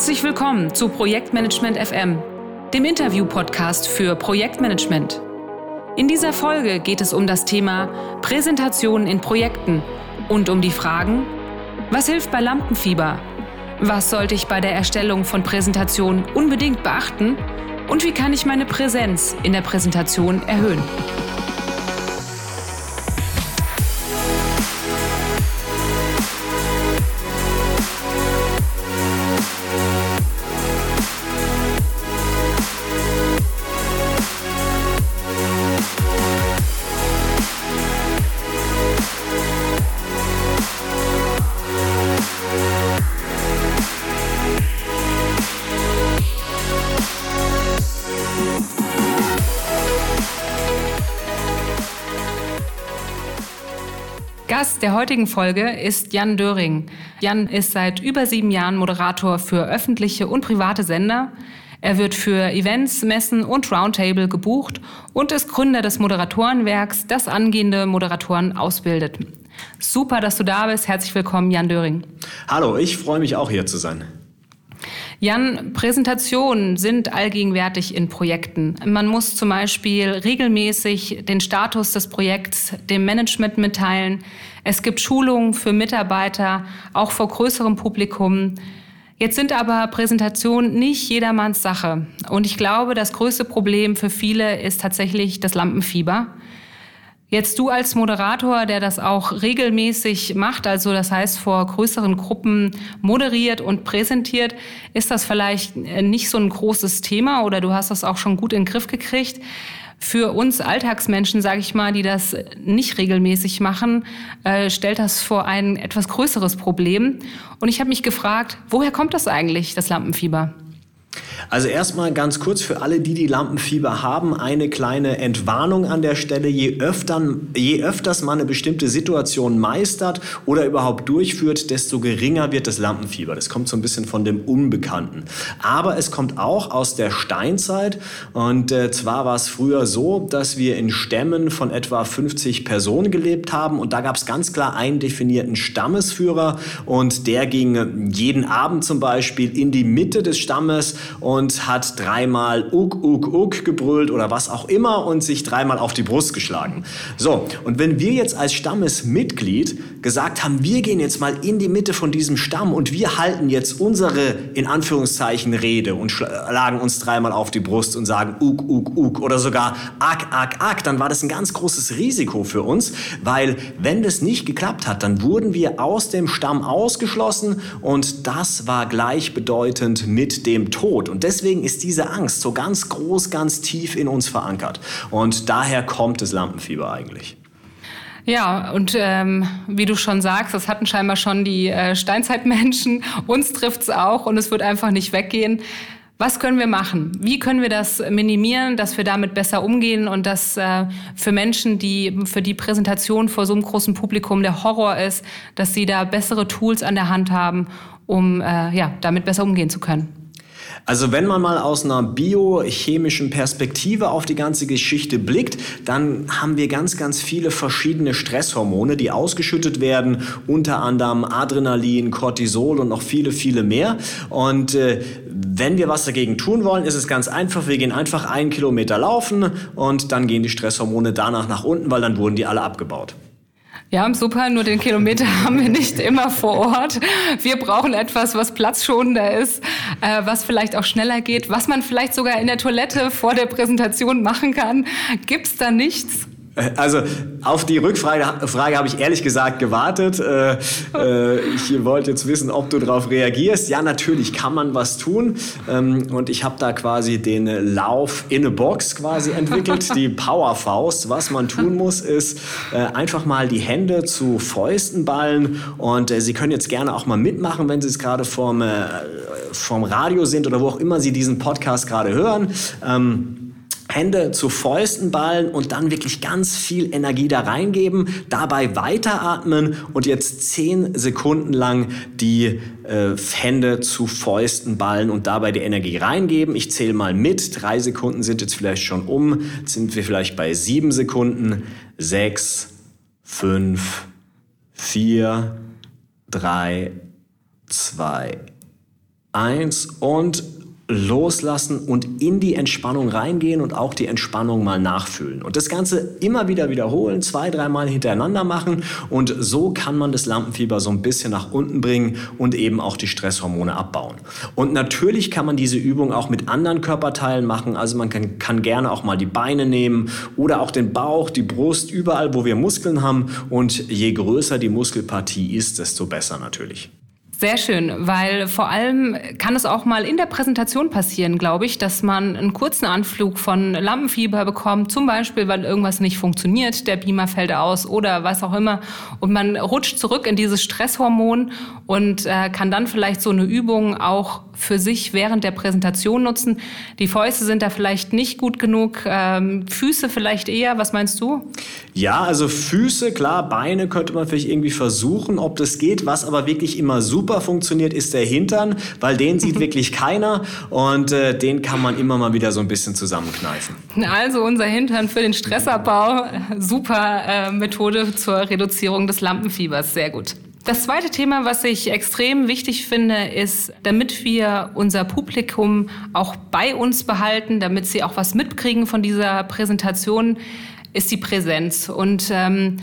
Herzlich willkommen zu Projektmanagement FM, dem Interview-Podcast für Projektmanagement. In dieser Folge geht es um das Thema Präsentationen in Projekten und um die Fragen, was hilft bei Lampenfieber? Was sollte ich bei der Erstellung von Präsentationen unbedingt beachten? Und wie kann ich meine Präsenz in der Präsentation erhöhen? Gast der heutigen Folge ist Jan Döring. Jan ist seit über sieben Jahren Moderator für öffentliche und private Sender. Er wird für Events, Messen und Roundtable gebucht und ist Gründer des Moderatorenwerks, das angehende Moderatoren ausbildet. Super, dass du da bist. Herzlich willkommen, Jan Döring. Hallo, ich freue mich auch hier zu sein. Jan, Präsentationen sind allgegenwärtig in Projekten. Man muss zum Beispiel regelmäßig den Status des Projekts dem Management mitteilen. Es gibt Schulungen für Mitarbeiter, auch vor größerem Publikum. Jetzt sind aber Präsentationen nicht jedermanns Sache. Und ich glaube, das größte Problem für viele ist tatsächlich das Lampenfieber. Jetzt du als Moderator, der das auch regelmäßig macht, also das heißt vor größeren Gruppen moderiert und präsentiert, ist das vielleicht nicht so ein großes Thema oder du hast das auch schon gut in den Griff gekriegt. Für uns Alltagsmenschen, sage ich mal, die das nicht regelmäßig machen, äh, stellt das vor ein etwas größeres Problem. Und ich habe mich gefragt, woher kommt das eigentlich, das Lampenfieber? Also erstmal ganz kurz für alle, die die Lampenfieber haben, eine kleine Entwarnung an der Stelle. Je, öfter, je öfters man eine bestimmte Situation meistert oder überhaupt durchführt, desto geringer wird das Lampenfieber. Das kommt so ein bisschen von dem Unbekannten. Aber es kommt auch aus der Steinzeit. Und äh, zwar war es früher so, dass wir in Stämmen von etwa 50 Personen gelebt haben. Und da gab es ganz klar einen definierten Stammesführer. Und der ging jeden Abend zum Beispiel in die Mitte des Stammes und hat dreimal Uk, Uk, Uk gebrüllt oder was auch immer und sich dreimal auf die Brust geschlagen. So, und wenn wir jetzt als Stammesmitglied gesagt haben, wir gehen jetzt mal in die Mitte von diesem Stamm und wir halten jetzt unsere, in Anführungszeichen, Rede und schlagen uns dreimal auf die Brust und sagen Uk, Uk, Uk oder sogar Ak, Ak, Ak, dann war das ein ganz großes Risiko für uns, weil wenn das nicht geklappt hat, dann wurden wir aus dem Stamm ausgeschlossen und das war gleichbedeutend mit dem Tod. Tod. Und deswegen ist diese Angst so ganz groß, ganz tief in uns verankert. Und daher kommt das Lampenfieber eigentlich. Ja, und ähm, wie du schon sagst, das hatten scheinbar schon die äh, Steinzeitmenschen. Uns trifft es auch und es wird einfach nicht weggehen. Was können wir machen? Wie können wir das minimieren, dass wir damit besser umgehen und dass äh, für Menschen, die für die Präsentation vor so einem großen Publikum der Horror ist, dass sie da bessere Tools an der Hand haben, um äh, ja, damit besser umgehen zu können? Also wenn man mal aus einer biochemischen Perspektive auf die ganze Geschichte blickt, dann haben wir ganz, ganz viele verschiedene Stresshormone, die ausgeschüttet werden, unter anderem Adrenalin, Cortisol und noch viele, viele mehr. Und äh, wenn wir was dagegen tun wollen, ist es ganz einfach. Wir gehen einfach einen Kilometer laufen und dann gehen die Stresshormone danach nach unten, weil dann wurden die alle abgebaut. Ja, super, nur den Kilometer haben wir nicht immer vor Ort. Wir brauchen etwas, was platzschonender ist, äh, was vielleicht auch schneller geht, was man vielleicht sogar in der Toilette vor der Präsentation machen kann. Gibt's da nichts? Also auf die Rückfrage Frage habe ich ehrlich gesagt gewartet. Äh, äh, ich wollte jetzt wissen, ob du darauf reagierst. Ja, natürlich kann man was tun. Ähm, und ich habe da quasi den Lauf in a Box quasi entwickelt, die Powerfaust. Was man tun muss, ist äh, einfach mal die Hände zu Fäusten ballen. Und äh, Sie können jetzt gerne auch mal mitmachen, wenn Sie es gerade vom, äh, vom Radio sind oder wo auch immer Sie diesen Podcast gerade hören. Ähm, Hände zu Fäusten ballen und dann wirklich ganz viel Energie da reingeben, dabei weiteratmen und jetzt zehn Sekunden lang die äh, Hände zu Fäusten ballen und dabei die Energie reingeben. Ich zähle mal mit. Drei Sekunden sind jetzt vielleicht schon um. Jetzt sind wir vielleicht bei sieben Sekunden. Sechs, fünf, vier, drei, zwei, Eins und loslassen und in die Entspannung reingehen und auch die Entspannung mal nachfühlen. Und das Ganze immer wieder wiederholen, zwei, dreimal hintereinander machen und so kann man das Lampenfieber so ein bisschen nach unten bringen und eben auch die Stresshormone abbauen. Und natürlich kann man diese Übung auch mit anderen Körperteilen machen, also man kann, kann gerne auch mal die Beine nehmen oder auch den Bauch, die Brust, überall, wo wir Muskeln haben und je größer die Muskelpartie ist, desto besser natürlich. Sehr schön, weil vor allem kann es auch mal in der Präsentation passieren, glaube ich, dass man einen kurzen Anflug von Lampenfieber bekommt, zum Beispiel, weil irgendwas nicht funktioniert, der Beamer fällt aus oder was auch immer. Und man rutscht zurück in dieses Stresshormon und äh, kann dann vielleicht so eine Übung auch für sich während der Präsentation nutzen. Die Fäuste sind da vielleicht nicht gut genug, ähm, Füße vielleicht eher. Was meinst du? Ja, also Füße, klar, Beine könnte man vielleicht irgendwie versuchen, ob das geht. Was aber wirklich immer super funktioniert, ist der Hintern, weil den sieht wirklich keiner und äh, den kann man immer mal wieder so ein bisschen zusammenkneifen. Also unser Hintern für den Stressabbau, super äh, Methode zur Reduzierung des Lampenfiebers, sehr gut. Das zweite Thema, was ich extrem wichtig finde, ist, damit wir unser Publikum auch bei uns behalten, damit sie auch was mitkriegen von dieser Präsentation, ist die Präsenz. Und ähm,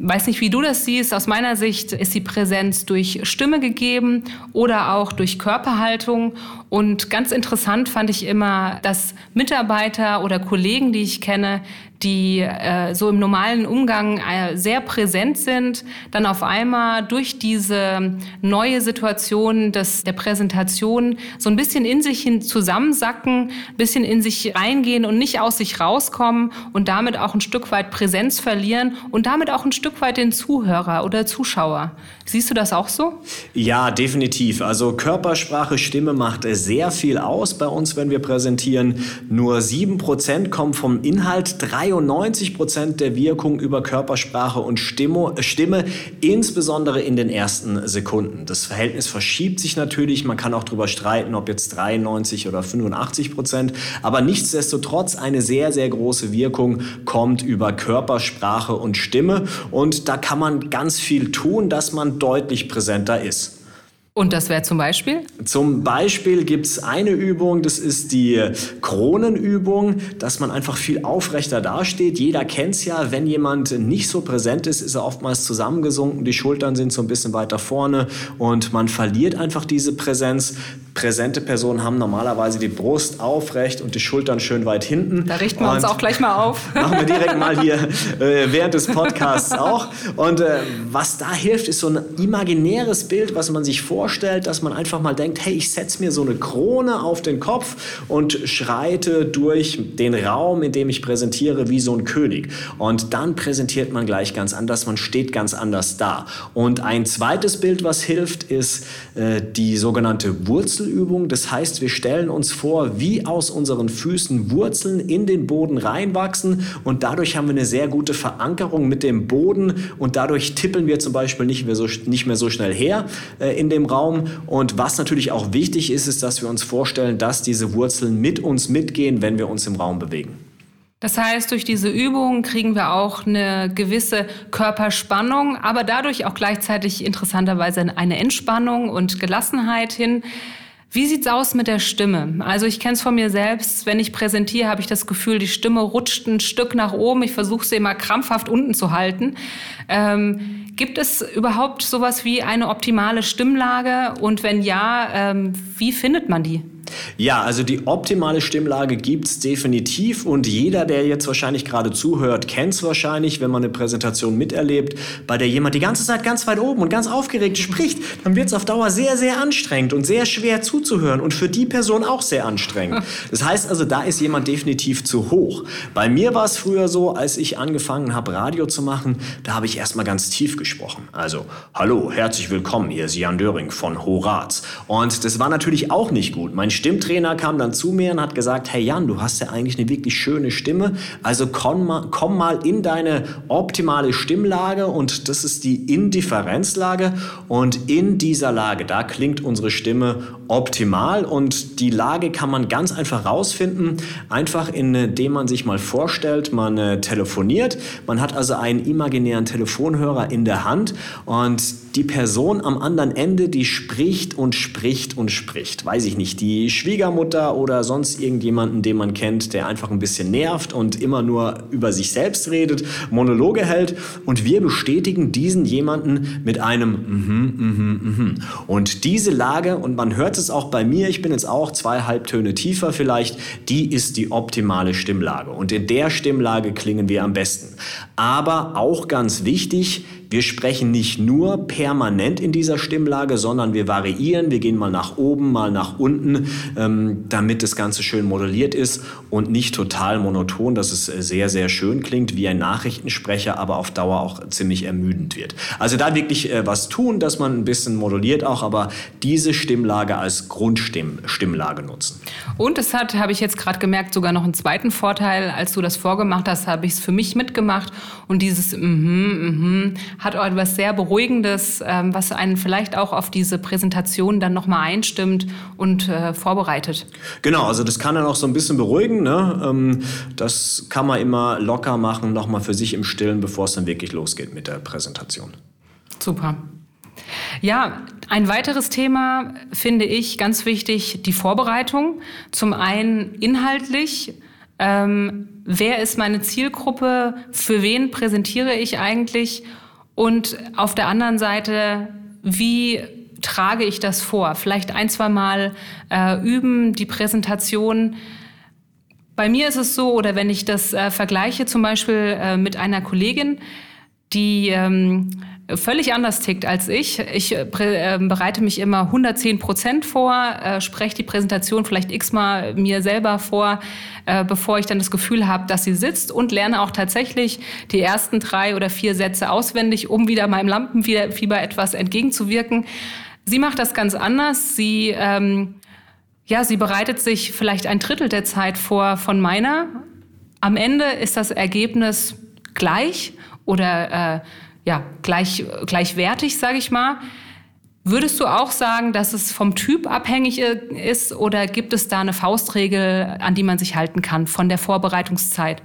weiß nicht, wie du das siehst. Aus meiner Sicht ist die Präsenz durch Stimme gegeben oder auch durch Körperhaltung. Und ganz interessant fand ich immer, dass Mitarbeiter oder Kollegen, die ich kenne, die äh, so im normalen Umgang äh, sehr präsent sind, dann auf einmal durch diese neue Situation des, der Präsentation so ein bisschen in sich hin zusammensacken, ein bisschen in sich reingehen und nicht aus sich rauskommen und damit auch ein Stück weit Präsenz verlieren und damit auch ein Stück weit den Zuhörer oder Zuschauer. Siehst du das auch so? Ja, definitiv. Also Körpersprache, Stimme macht sehr viel aus bei uns, wenn wir präsentieren. Nur sieben Prozent kommen vom Inhalt, drei 93 Prozent der Wirkung über Körpersprache und Stimme, insbesondere in den ersten Sekunden. Das Verhältnis verschiebt sich natürlich. Man kann auch darüber streiten, ob jetzt 93 oder 85 Prozent. Aber nichtsdestotrotz eine sehr, sehr große Wirkung kommt über Körpersprache und Stimme. Und da kann man ganz viel tun, dass man deutlich präsenter ist. Und das wäre zum Beispiel? Zum Beispiel gibt es eine Übung, das ist die Kronenübung, dass man einfach viel aufrechter dasteht. Jeder kennt es ja, wenn jemand nicht so präsent ist, ist er oftmals zusammengesunken, die Schultern sind so ein bisschen weiter vorne und man verliert einfach diese Präsenz. Präsente Personen haben normalerweise die Brust aufrecht und die Schultern schön weit hinten. Da richten wir und uns auch gleich mal auf. machen wir direkt mal hier äh, während des Podcasts auch. Und äh, was da hilft, ist so ein imaginäres Bild, was man sich vorstellt dass man einfach mal denkt, hey, ich setze mir so eine Krone auf den Kopf und schreite durch den Raum, in dem ich präsentiere, wie so ein König. Und dann präsentiert man gleich ganz anders, man steht ganz anders da. Und ein zweites Bild, was hilft, ist äh, die sogenannte Wurzelübung. Das heißt, wir stellen uns vor, wie aus unseren Füßen Wurzeln in den Boden reinwachsen und dadurch haben wir eine sehr gute Verankerung mit dem Boden und dadurch tippeln wir zum Beispiel nicht mehr so, nicht mehr so schnell her äh, in dem Raum. Und was natürlich auch wichtig ist, ist, dass wir uns vorstellen, dass diese Wurzeln mit uns mitgehen, wenn wir uns im Raum bewegen. Das heißt, durch diese Übung kriegen wir auch eine gewisse Körperspannung, aber dadurch auch gleichzeitig interessanterweise eine Entspannung und Gelassenheit hin. Wie sieht's aus mit der Stimme? Also ich kenne es von mir selbst. Wenn ich präsentiere, habe ich das Gefühl, die Stimme rutscht ein Stück nach oben. Ich versuche sie immer krampfhaft unten zu halten. Ähm, gibt es überhaupt sowas wie eine optimale Stimmlage? Und wenn ja, ähm, wie findet man die? Ja, also die optimale Stimmlage gibt es definitiv und jeder, der jetzt wahrscheinlich gerade zuhört, kennt es wahrscheinlich, wenn man eine Präsentation miterlebt, bei der jemand die ganze Zeit ganz weit oben und ganz aufgeregt spricht, dann wird es auf Dauer sehr, sehr anstrengend und sehr schwer zuzuhören und für die Person auch sehr anstrengend. Das heißt also, da ist jemand definitiv zu hoch. Bei mir war es früher so, als ich angefangen habe, Radio zu machen, da habe ich erstmal ganz tief gesprochen. Also, hallo, herzlich willkommen, hier ist Jan Döring von Horaz. Und das war natürlich auch nicht gut. Mein Stimmtrainer kam dann zu mir und hat gesagt, hey Jan, du hast ja eigentlich eine wirklich schöne Stimme, also komm mal, komm mal in deine optimale Stimmlage und das ist die Indifferenzlage. Und in dieser Lage, da klingt unsere Stimme optimal und die Lage kann man ganz einfach rausfinden, einfach indem man sich mal vorstellt, man äh, telefoniert, man hat also einen imaginären Telefonhörer in der Hand und die Person am anderen Ende, die spricht und spricht und spricht. Weiß ich nicht, die Schwiegermutter oder sonst irgendjemanden, den man kennt, der einfach ein bisschen nervt und immer nur über sich selbst redet, Monologe hält. Und wir bestätigen diesen jemanden mit einem mhm, mhm, mhm. Und diese Lage, und man hört es auch bei mir, ich bin jetzt auch zwei Halbtöne tiefer vielleicht, die ist die optimale Stimmlage. Und in der Stimmlage klingen wir am besten. Aber auch ganz wichtig, wir sprechen nicht nur permanent in dieser Stimmlage, sondern wir variieren. Wir gehen mal nach oben, mal nach unten, ähm, damit das Ganze schön modelliert ist und nicht total monoton, dass es sehr, sehr schön klingt wie ein Nachrichtensprecher, aber auf Dauer auch ziemlich ermüdend wird. Also da wirklich äh, was tun, dass man ein bisschen moduliert auch, aber diese Stimmlage als Grundstimmlage nutzen. Und es hat, habe ich jetzt gerade gemerkt, sogar noch einen zweiten Vorteil. Als du das vorgemacht hast, habe ich es für mich mitgemacht und dieses mhm, mm mhm hat auch etwas sehr Beruhigendes, ähm, was einen vielleicht auch auf diese Präsentation dann nochmal einstimmt und äh, vorbereitet. Genau, also das kann dann auch so ein bisschen beruhigen. Ne? Ähm, das kann man immer locker machen, nochmal für sich im Stillen, bevor es dann wirklich losgeht mit der Präsentation. Super. Ja, ein weiteres Thema finde ich ganz wichtig, die Vorbereitung. Zum einen inhaltlich, ähm, wer ist meine Zielgruppe, für wen präsentiere ich eigentlich und auf der anderen Seite, wie trage ich das vor? Vielleicht ein, zwei Mal äh, üben, die Präsentation. Bei mir ist es so, oder wenn ich das äh, vergleiche zum Beispiel äh, mit einer Kollegin, die ähm, völlig anders tickt als ich. Ich äh, äh, bereite mich immer 110 Prozent vor, äh, spreche die Präsentation vielleicht x-mal mir selber vor, äh, bevor ich dann das Gefühl habe, dass sie sitzt und lerne auch tatsächlich die ersten drei oder vier Sätze auswendig, um wieder meinem Lampenfieber etwas entgegenzuwirken. Sie macht das ganz anders. Sie, ähm, ja, sie bereitet sich vielleicht ein Drittel der Zeit vor von meiner. Am Ende ist das Ergebnis gleich oder äh, ja, gleich, gleichwertig, sage ich mal. Würdest du auch sagen, dass es vom Typ abhängig ist oder gibt es da eine Faustregel, an die man sich halten kann von der Vorbereitungszeit?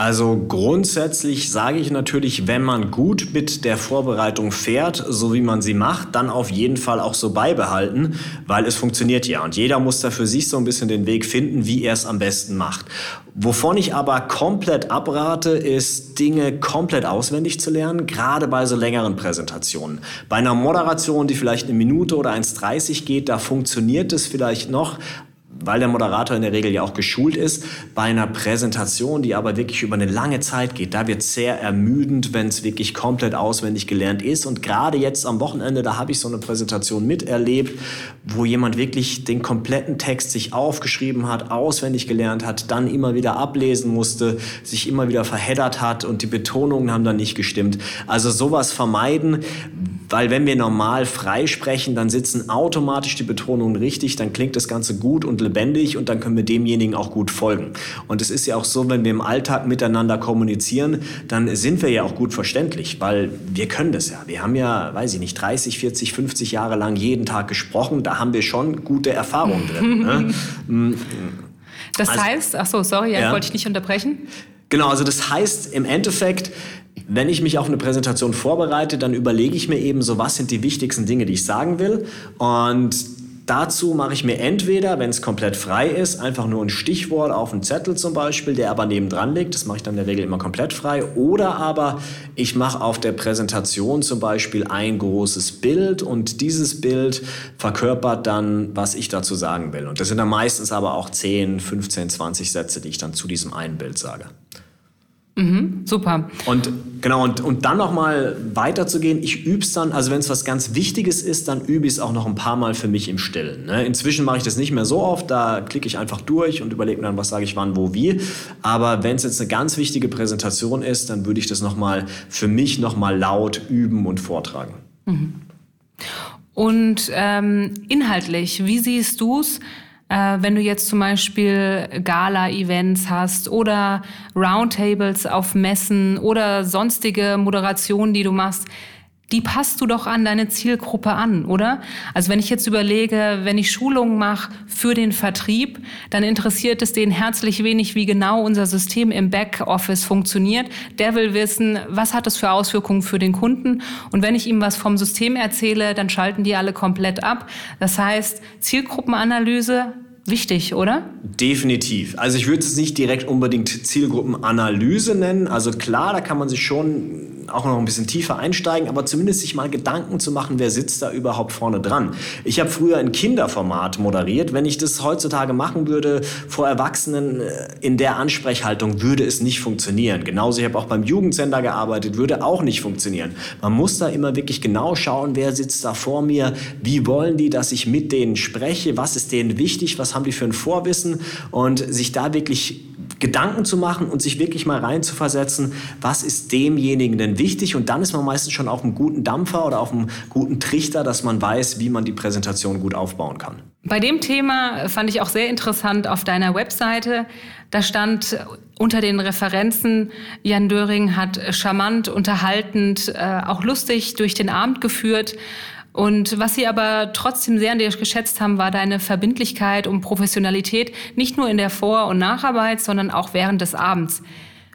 Also grundsätzlich sage ich natürlich, wenn man gut mit der Vorbereitung fährt, so wie man sie macht, dann auf jeden Fall auch so beibehalten, weil es funktioniert ja. Und jeder muss da für sich so ein bisschen den Weg finden, wie er es am besten macht. Wovon ich aber komplett abrate, ist Dinge komplett auswendig zu lernen, gerade bei so längeren Präsentationen. Bei einer Moderation, die vielleicht eine Minute oder 1,30 geht, da funktioniert es vielleicht noch, weil der Moderator in der Regel ja auch geschult ist, bei einer Präsentation, die aber wirklich über eine lange Zeit geht, da wird es sehr ermüdend, wenn es wirklich komplett auswendig gelernt ist. Und gerade jetzt am Wochenende, da habe ich so eine Präsentation miterlebt, wo jemand wirklich den kompletten Text sich aufgeschrieben hat, auswendig gelernt hat, dann immer wieder ablesen musste, sich immer wieder verheddert hat und die Betonungen haben dann nicht gestimmt. Also sowas vermeiden, weil wenn wir normal frei sprechen, dann sitzen automatisch die Betonungen richtig, dann klingt das Ganze gut und lebendig und dann können wir demjenigen auch gut folgen. Und es ist ja auch so, wenn wir im Alltag miteinander kommunizieren, dann sind wir ja auch gut verständlich, weil wir können das ja. Wir haben ja, weiß ich nicht, 30, 40, 50 Jahre lang jeden Tag gesprochen, da haben wir schon gute Erfahrungen drin. Ne? Mm. Das also, heißt, ach so, sorry, ja, wollte ich nicht unterbrechen. Genau, also das heißt im Endeffekt, wenn ich mich auf eine Präsentation vorbereite, dann überlege ich mir eben so, was sind die wichtigsten Dinge, die ich sagen will. Und dazu mache ich mir entweder, wenn es komplett frei ist, einfach nur ein Stichwort auf einen Zettel zum Beispiel, der aber nebendran liegt. Das mache ich dann in der Regel immer komplett frei. Oder aber ich mache auf der Präsentation zum Beispiel ein großes Bild und dieses Bild verkörpert dann, was ich dazu sagen will. Und das sind dann meistens aber auch 10, 15, 20 Sätze, die ich dann zu diesem einen Bild sage. Mhm, super. Und genau, und, und dann nochmal weiterzugehen, ich übe es dann, also wenn es was ganz Wichtiges ist, dann übe ich es auch noch ein paar Mal für mich im Stillen. Ne? Inzwischen mache ich das nicht mehr so oft, da klicke ich einfach durch und überlege mir dann, was sage ich wann, wo, wie. Aber wenn es jetzt eine ganz wichtige Präsentation ist, dann würde ich das nochmal für mich nochmal laut üben und vortragen. Mhm. Und ähm, inhaltlich, wie siehst du es? Äh, wenn du jetzt zum Beispiel Gala-Events hast oder Roundtables auf Messen oder sonstige Moderationen, die du machst, die passt du doch an deine Zielgruppe an, oder? Also wenn ich jetzt überlege, wenn ich Schulungen mache für den Vertrieb, dann interessiert es den herzlich wenig, wie genau unser System im Backoffice funktioniert. Der will wissen, was hat es für Auswirkungen für den Kunden. Und wenn ich ihm was vom System erzähle, dann schalten die alle komplett ab. Das heißt, Zielgruppenanalyse wichtig, oder? Definitiv. Also ich würde es nicht direkt unbedingt Zielgruppenanalyse nennen. Also klar, da kann man sich schon auch noch ein bisschen tiefer einsteigen, aber zumindest sich mal Gedanken zu machen, wer sitzt da überhaupt vorne dran. Ich habe früher ein Kinderformat moderiert. Wenn ich das heutzutage machen würde vor Erwachsenen äh, in der Ansprechhaltung, würde es nicht funktionieren. Genauso, ich habe auch beim Jugendsender gearbeitet, würde auch nicht funktionieren. Man muss da immer wirklich genau schauen, wer sitzt da vor mir, wie wollen die, dass ich mit denen spreche, was ist denen wichtig, was haben die für ein Vorwissen und sich da wirklich Gedanken zu machen und sich wirklich mal reinzuversetzen, was ist demjenigen denn wichtig und dann ist man meistens schon auf einem guten Dampfer oder auf einem guten Trichter, dass man weiß, wie man die Präsentation gut aufbauen kann. Bei dem Thema fand ich auch sehr interessant auf deiner Webseite. Da stand unter den Referenzen, Jan Döring hat charmant, unterhaltend, äh, auch lustig durch den Abend geführt. Und was sie aber trotzdem sehr an dir geschätzt haben, war deine Verbindlichkeit und Professionalität, nicht nur in der Vor- und Nacharbeit, sondern auch während des Abends.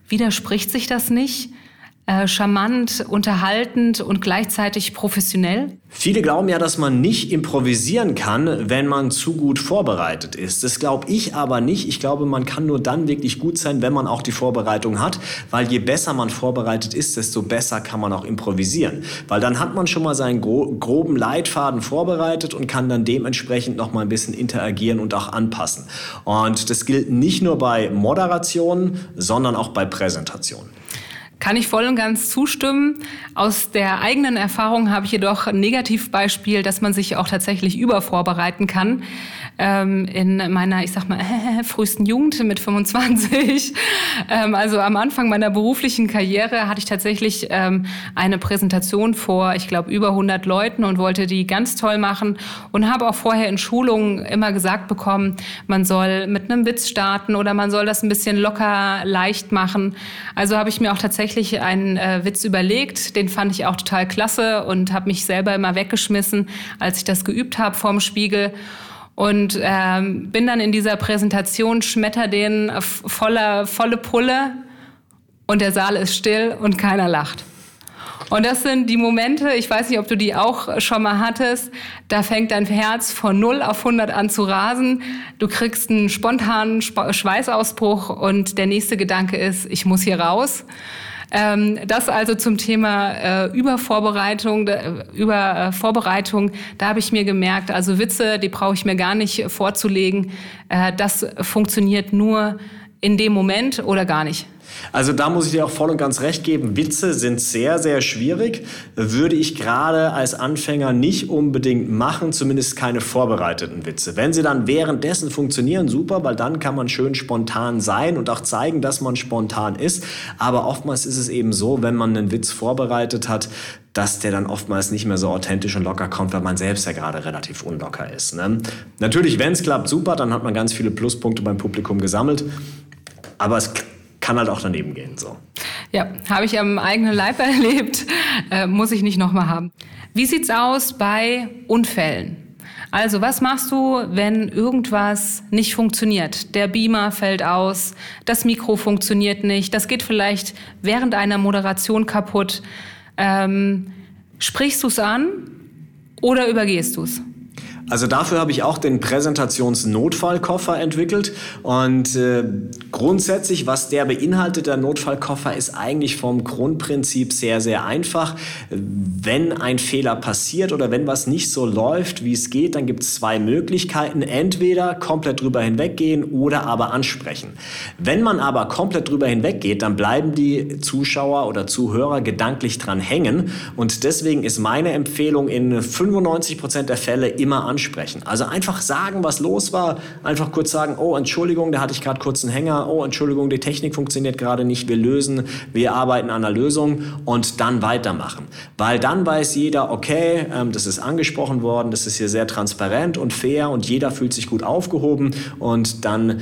Widerspricht sich das nicht? Äh, charmant, unterhaltend und gleichzeitig professionell? Viele glauben ja, dass man nicht improvisieren kann, wenn man zu gut vorbereitet ist. Das glaube ich aber nicht. Ich glaube, man kann nur dann wirklich gut sein, wenn man auch die Vorbereitung hat, weil je besser man vorbereitet ist, desto besser kann man auch improvisieren. Weil dann hat man schon mal seinen gro groben Leitfaden vorbereitet und kann dann dementsprechend noch mal ein bisschen interagieren und auch anpassen. Und das gilt nicht nur bei Moderationen, sondern auch bei Präsentationen. Kann ich voll und ganz zustimmen. Aus der eigenen Erfahrung habe ich jedoch ein Negativbeispiel, dass man sich auch tatsächlich übervorbereiten kann ähm, in meiner, ich sag mal, äh, frühesten Jugend mit 25. ähm, also am Anfang meiner beruflichen Karriere hatte ich tatsächlich ähm, eine Präsentation vor, ich glaube, über 100 Leuten und wollte die ganz toll machen und habe auch vorher in Schulungen immer gesagt bekommen, man soll mit einem Witz starten oder man soll das ein bisschen locker leicht machen. Also habe ich mir auch tatsächlich einen äh, Witz überlegt, den fand ich auch total klasse und habe mich selber immer weggeschmissen, als ich das geübt habe vorm Spiegel und ähm, bin dann in dieser Präsentation, schmetter den voller, volle Pulle und der Saal ist still und keiner lacht. Und das sind die Momente, ich weiß nicht, ob du die auch schon mal hattest, da fängt dein Herz von 0 auf 100 an zu rasen. Du kriegst einen spontanen Schweißausbruch und der nächste Gedanke ist, ich muss hier raus. Ähm, das also zum Thema äh, Übervorbereitung, äh, über äh, Vorbereitung, da habe ich mir gemerkt, also Witze, die brauche ich mir gar nicht vorzulegen. Äh, das funktioniert nur in dem Moment oder gar nicht. Also da muss ich dir auch voll und ganz recht geben. Witze sind sehr, sehr schwierig. Würde ich gerade als Anfänger nicht unbedingt machen, zumindest keine vorbereiteten Witze. Wenn sie dann währenddessen funktionieren, super, weil dann kann man schön spontan sein und auch zeigen, dass man spontan ist. Aber oftmals ist es eben so, wenn man einen Witz vorbereitet hat, dass der dann oftmals nicht mehr so authentisch und locker kommt, weil man selbst ja gerade relativ unlocker ist. Ne? Natürlich, wenn es klappt, super, dann hat man ganz viele Pluspunkte beim Publikum gesammelt. Aber es kann halt auch daneben gehen. So. Ja, habe ich am eigenen Leib erlebt, äh, muss ich nicht nochmal haben. Wie sieht's aus bei Unfällen? Also, was machst du, wenn irgendwas nicht funktioniert? Der Beamer fällt aus, das Mikro funktioniert nicht, das geht vielleicht während einer Moderation kaputt. Ähm, sprichst du es an oder übergehst du es? Also dafür habe ich auch den Präsentationsnotfallkoffer entwickelt und äh, grundsätzlich, was der beinhaltet, der Notfallkoffer, ist eigentlich vom Grundprinzip sehr, sehr einfach. Wenn ein Fehler passiert oder wenn was nicht so läuft, wie es geht, dann gibt es zwei Möglichkeiten. Entweder komplett drüber hinweggehen oder aber ansprechen. Wenn man aber komplett drüber hinweggeht, dann bleiben die Zuschauer oder Zuhörer gedanklich dran hängen und deswegen ist meine Empfehlung in 95 Prozent der Fälle immer ansprechen ansprechen. Also einfach sagen, was los war, einfach kurz sagen, oh, Entschuldigung, da hatte ich gerade kurz einen Hänger oh Entschuldigung, die Technik funktioniert gerade nicht, wir lösen, wir arbeiten an einer Lösung und dann weitermachen. Weil dann weiß jeder, okay, ähm, das ist angesprochen worden, das ist hier sehr transparent und fair und jeder fühlt sich gut aufgehoben und dann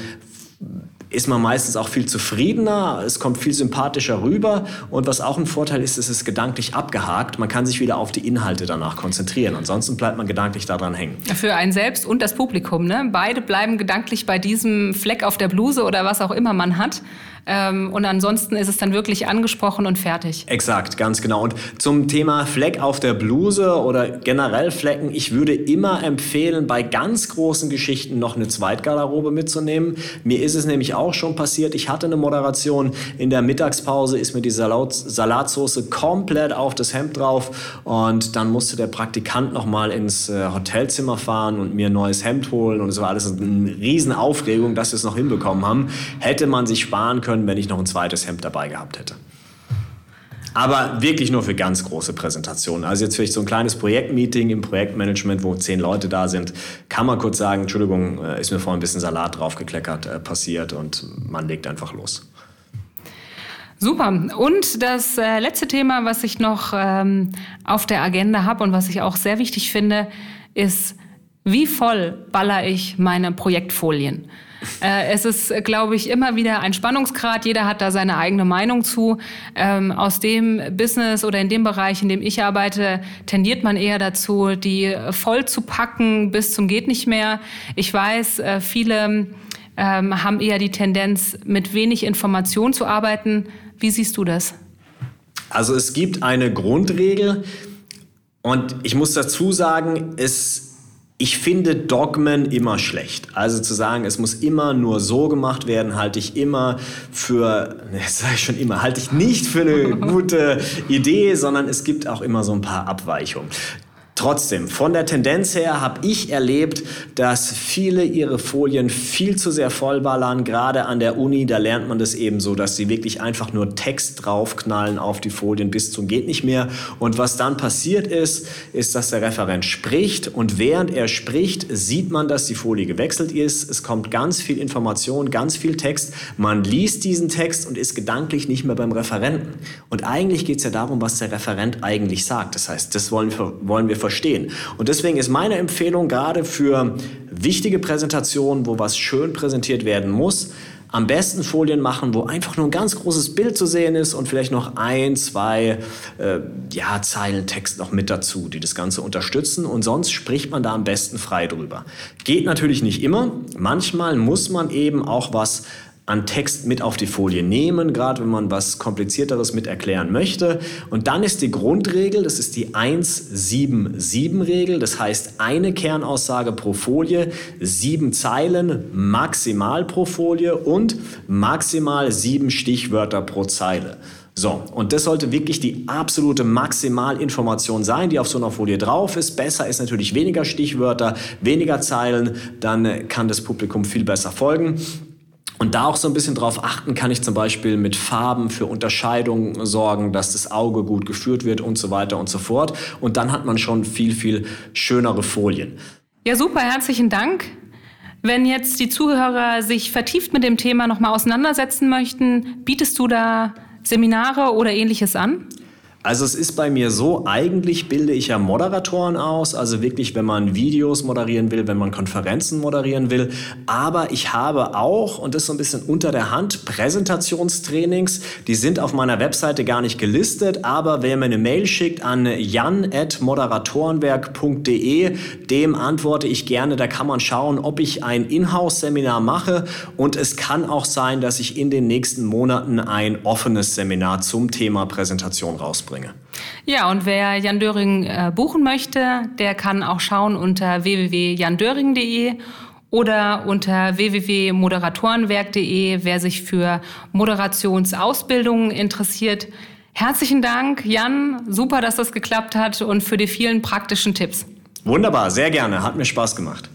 ist man meistens auch viel zufriedener, es kommt viel sympathischer rüber und was auch ein Vorteil ist, es ist gedanklich abgehakt. Man kann sich wieder auf die Inhalte danach konzentrieren. Ansonsten bleibt man gedanklich daran hängen. Für einen selbst und das Publikum, ne? Beide bleiben gedanklich bei diesem Fleck auf der Bluse oder was auch immer man hat. Ähm, und ansonsten ist es dann wirklich angesprochen und fertig. Exakt, ganz genau. Und zum Thema Fleck auf der Bluse oder generell Flecken, ich würde immer empfehlen, bei ganz großen Geschichten noch eine Zweitgarderobe mitzunehmen. Mir ist es nämlich auch schon passiert, ich hatte eine Moderation, in der Mittagspause ist mir die Salat Salatsauce komplett auf das Hemd drauf und dann musste der Praktikant nochmal ins äh, Hotelzimmer fahren und mir ein neues Hemd holen und es war alles eine Riesenaufregung, dass wir es noch hinbekommen haben. Hätte man sich sparen können, können, wenn ich noch ein zweites Hemd dabei gehabt hätte. Aber wirklich nur für ganz große Präsentationen. Also jetzt vielleicht so ein kleines Projektmeeting im Projektmanagement, wo zehn Leute da sind, kann man kurz sagen, Entschuldigung, äh, ist mir vorhin ein bisschen Salat draufgekleckert äh, passiert und man legt einfach los. Super. Und das äh, letzte Thema, was ich noch ähm, auf der Agenda habe und was ich auch sehr wichtig finde, ist, wie voll baller ich meine Projektfolien? Äh, es ist, glaube ich, immer wieder ein Spannungsgrad. Jeder hat da seine eigene Meinung zu. Ähm, aus dem Business oder in dem Bereich, in dem ich arbeite, tendiert man eher dazu, die voll zu packen bis zum geht nicht mehr. Ich weiß, äh, viele ähm, haben eher die Tendenz, mit wenig Information zu arbeiten. Wie siehst du das? Also es gibt eine Grundregel und ich muss dazu sagen, es ich finde Dogmen immer schlecht. Also zu sagen, es muss immer nur so gemacht werden, halte ich immer für, das sage ich schon immer, halte ich nicht für eine gute Idee, sondern es gibt auch immer so ein paar Abweichungen. Trotzdem, von der Tendenz her habe ich erlebt, dass viele ihre Folien viel zu sehr vollballern. Gerade an der Uni, da lernt man das eben so, dass sie wirklich einfach nur Text draufknallen auf die Folien bis zum geht nicht mehr. Und was dann passiert ist, ist, dass der Referent spricht und während er spricht, sieht man, dass die Folie gewechselt ist. Es kommt ganz viel Information, ganz viel Text. Man liest diesen Text und ist gedanklich nicht mehr beim Referenten. Und eigentlich geht es ja darum, was der Referent eigentlich sagt. Das heißt, das wollen wir, wollen wir verstehen. Und deswegen ist meine Empfehlung gerade für wichtige Präsentationen, wo was schön präsentiert werden muss, am besten Folien machen, wo einfach nur ein ganz großes Bild zu sehen ist und vielleicht noch ein, zwei äh, ja, Zeilen Text noch mit dazu, die das Ganze unterstützen. Und sonst spricht man da am besten frei drüber. Geht natürlich nicht immer. Manchmal muss man eben auch was an Text mit auf die Folie nehmen, gerade wenn man was Komplizierteres mit erklären möchte. Und dann ist die Grundregel, das ist die 177-Regel, das heißt eine Kernaussage pro Folie, sieben Zeilen maximal pro Folie und maximal sieben Stichwörter pro Zeile. So, und das sollte wirklich die absolute Maximalinformation sein, die auf so einer Folie drauf ist. Besser ist natürlich weniger Stichwörter, weniger Zeilen, dann kann das Publikum viel besser folgen. Und da auch so ein bisschen drauf achten, kann ich zum Beispiel mit Farben für Unterscheidungen sorgen, dass das Auge gut geführt wird und so weiter und so fort. Und dann hat man schon viel, viel schönere Folien. Ja, super, herzlichen Dank. Wenn jetzt die Zuhörer sich vertieft mit dem Thema nochmal auseinandersetzen möchten, bietest du da Seminare oder ähnliches an? Also es ist bei mir so, eigentlich bilde ich ja Moderatoren aus, also wirklich, wenn man Videos moderieren will, wenn man Konferenzen moderieren will. Aber ich habe auch, und das so ein bisschen unter der Hand, Präsentationstrainings. Die sind auf meiner Webseite gar nicht gelistet, aber wer mir eine Mail schickt an jan.moderatorenwerk.de, dem antworte ich gerne. Da kann man schauen, ob ich ein Inhouse-Seminar mache. Und es kann auch sein, dass ich in den nächsten Monaten ein offenes Seminar zum Thema Präsentation rausbringe bringe. Ja, und wer Jan Döring äh, buchen möchte, der kann auch schauen unter www.jandöring.de oder unter www.moderatorenwerk.de, wer sich für Moderationsausbildungen interessiert. Herzlichen Dank, Jan. Super, dass das geklappt hat und für die vielen praktischen Tipps. Wunderbar, sehr gerne. Hat mir Spaß gemacht.